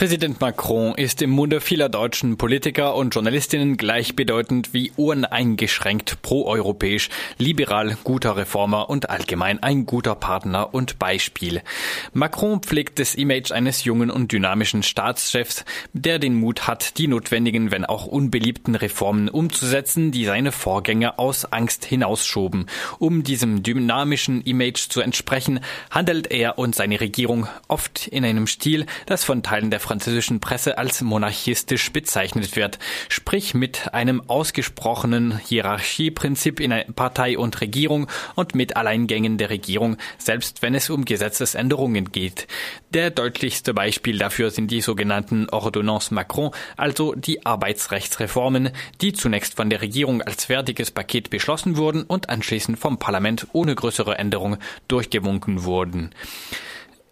Präsident Macron ist im Munde vieler deutschen Politiker und Journalistinnen gleichbedeutend wie uneingeschränkt proeuropäisch, liberal, guter Reformer und allgemein ein guter Partner und Beispiel. Macron pflegt das Image eines jungen und dynamischen Staatschefs, der den Mut hat, die notwendigen, wenn auch unbeliebten Reformen umzusetzen, die seine Vorgänger aus Angst hinausschoben. Um diesem dynamischen Image zu entsprechen, handelt er und seine Regierung oft in einem Stil, das von Teilen der französischen Presse als monarchistisch bezeichnet wird, sprich mit einem ausgesprochenen Hierarchieprinzip in Partei und Regierung und mit Alleingängen der Regierung, selbst wenn es um Gesetzesänderungen geht. Der deutlichste Beispiel dafür sind die sogenannten Ordonnances Macron, also die Arbeitsrechtsreformen, die zunächst von der Regierung als fertiges Paket beschlossen wurden und anschließend vom Parlament ohne größere Änderung durchgewunken wurden.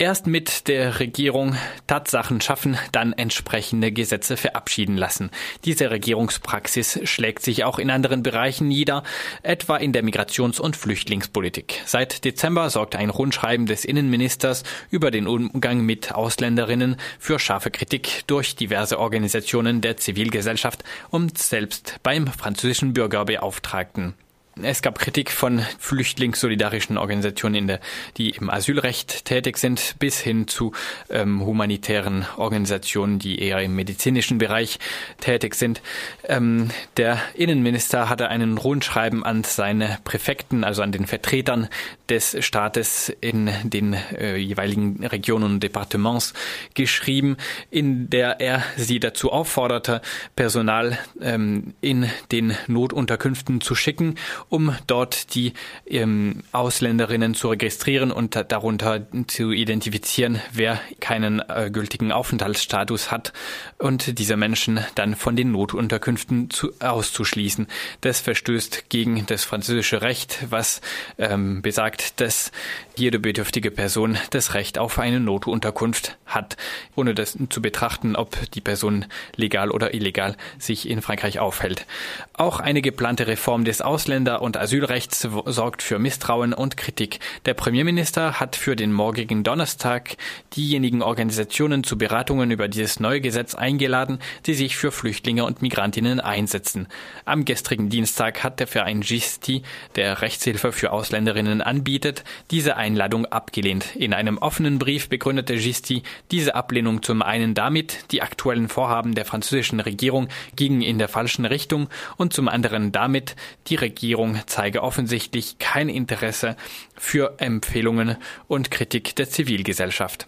Erst mit der Regierung Tatsachen schaffen, dann entsprechende Gesetze verabschieden lassen. Diese Regierungspraxis schlägt sich auch in anderen Bereichen nieder, etwa in der Migrations- und Flüchtlingspolitik. Seit Dezember sorgt ein Rundschreiben des Innenministers über den Umgang mit Ausländerinnen für scharfe Kritik durch diverse Organisationen der Zivilgesellschaft und selbst beim französischen Bürgerbeauftragten. Es gab Kritik von flüchtlingssolidarischen Organisationen, in der, die im Asylrecht tätig sind, bis hin zu ähm, humanitären Organisationen, die eher im medizinischen Bereich tätig sind. Ähm, der Innenminister hatte einen Rundschreiben an seine Präfekten, also an den Vertretern des Staates in den äh, jeweiligen Regionen und Departements geschrieben, in der er sie dazu aufforderte, Personal ähm, in den Notunterkünften zu schicken um dort die ähm, Ausländerinnen zu registrieren und darunter zu identifizieren, wer keinen äh, gültigen Aufenthaltsstatus hat und diese Menschen dann von den Notunterkünften zu, auszuschließen. Das verstößt gegen das französische Recht, was ähm, besagt, dass jede bedürftige Person das Recht auf eine Notunterkunft hat, ohne das zu betrachten, ob die Person legal oder illegal sich in Frankreich aufhält. Auch eine geplante Reform des Ausländer- und Asylrechts sorgt für Misstrauen und Kritik. Der Premierminister hat für den morgigen Donnerstag diejenigen Organisationen zu Beratungen über dieses neue Gesetz eingeladen, die sich für Flüchtlinge und Migrantinnen einsetzen. Am gestrigen Dienstag hat der Verein Gisti, der Rechtshilfe für Ausländerinnen anbietet, diese Einladung abgelehnt. In einem offenen Brief begründete Gisti diese Ablehnung zum einen damit, die aktuellen Vorhaben der französischen Regierung gingen in der falschen Richtung und zum anderen damit, die Regierung Regierung zeige offensichtlich kein Interesse für Empfehlungen und Kritik der Zivilgesellschaft.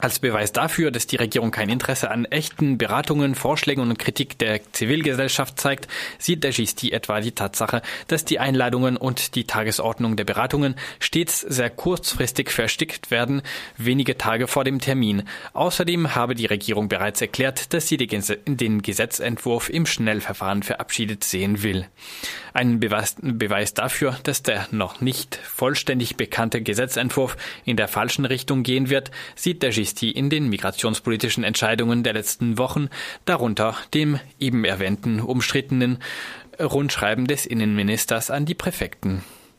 Als Beweis dafür, dass die Regierung kein Interesse an echten Beratungen, Vorschlägen und Kritik der Zivilgesellschaft zeigt, sieht der Gisti etwa die Tatsache, dass die Einladungen und die Tagesordnung der Beratungen stets sehr kurzfristig verstickt werden, wenige Tage vor dem Termin. Außerdem habe die Regierung bereits erklärt, dass sie den Gesetzentwurf im Schnellverfahren verabschiedet sehen will. Ein Beweis, Beweis dafür, dass der noch nicht vollständig bekannte Gesetzentwurf in der falschen Richtung gehen wird, sieht der Gisti Amnesty in den migrationspolitischen Entscheidungen der letzten Wochen, darunter dem eben erwähnten umstrittenen Rundschreiben des Innenministers an die Präfekten.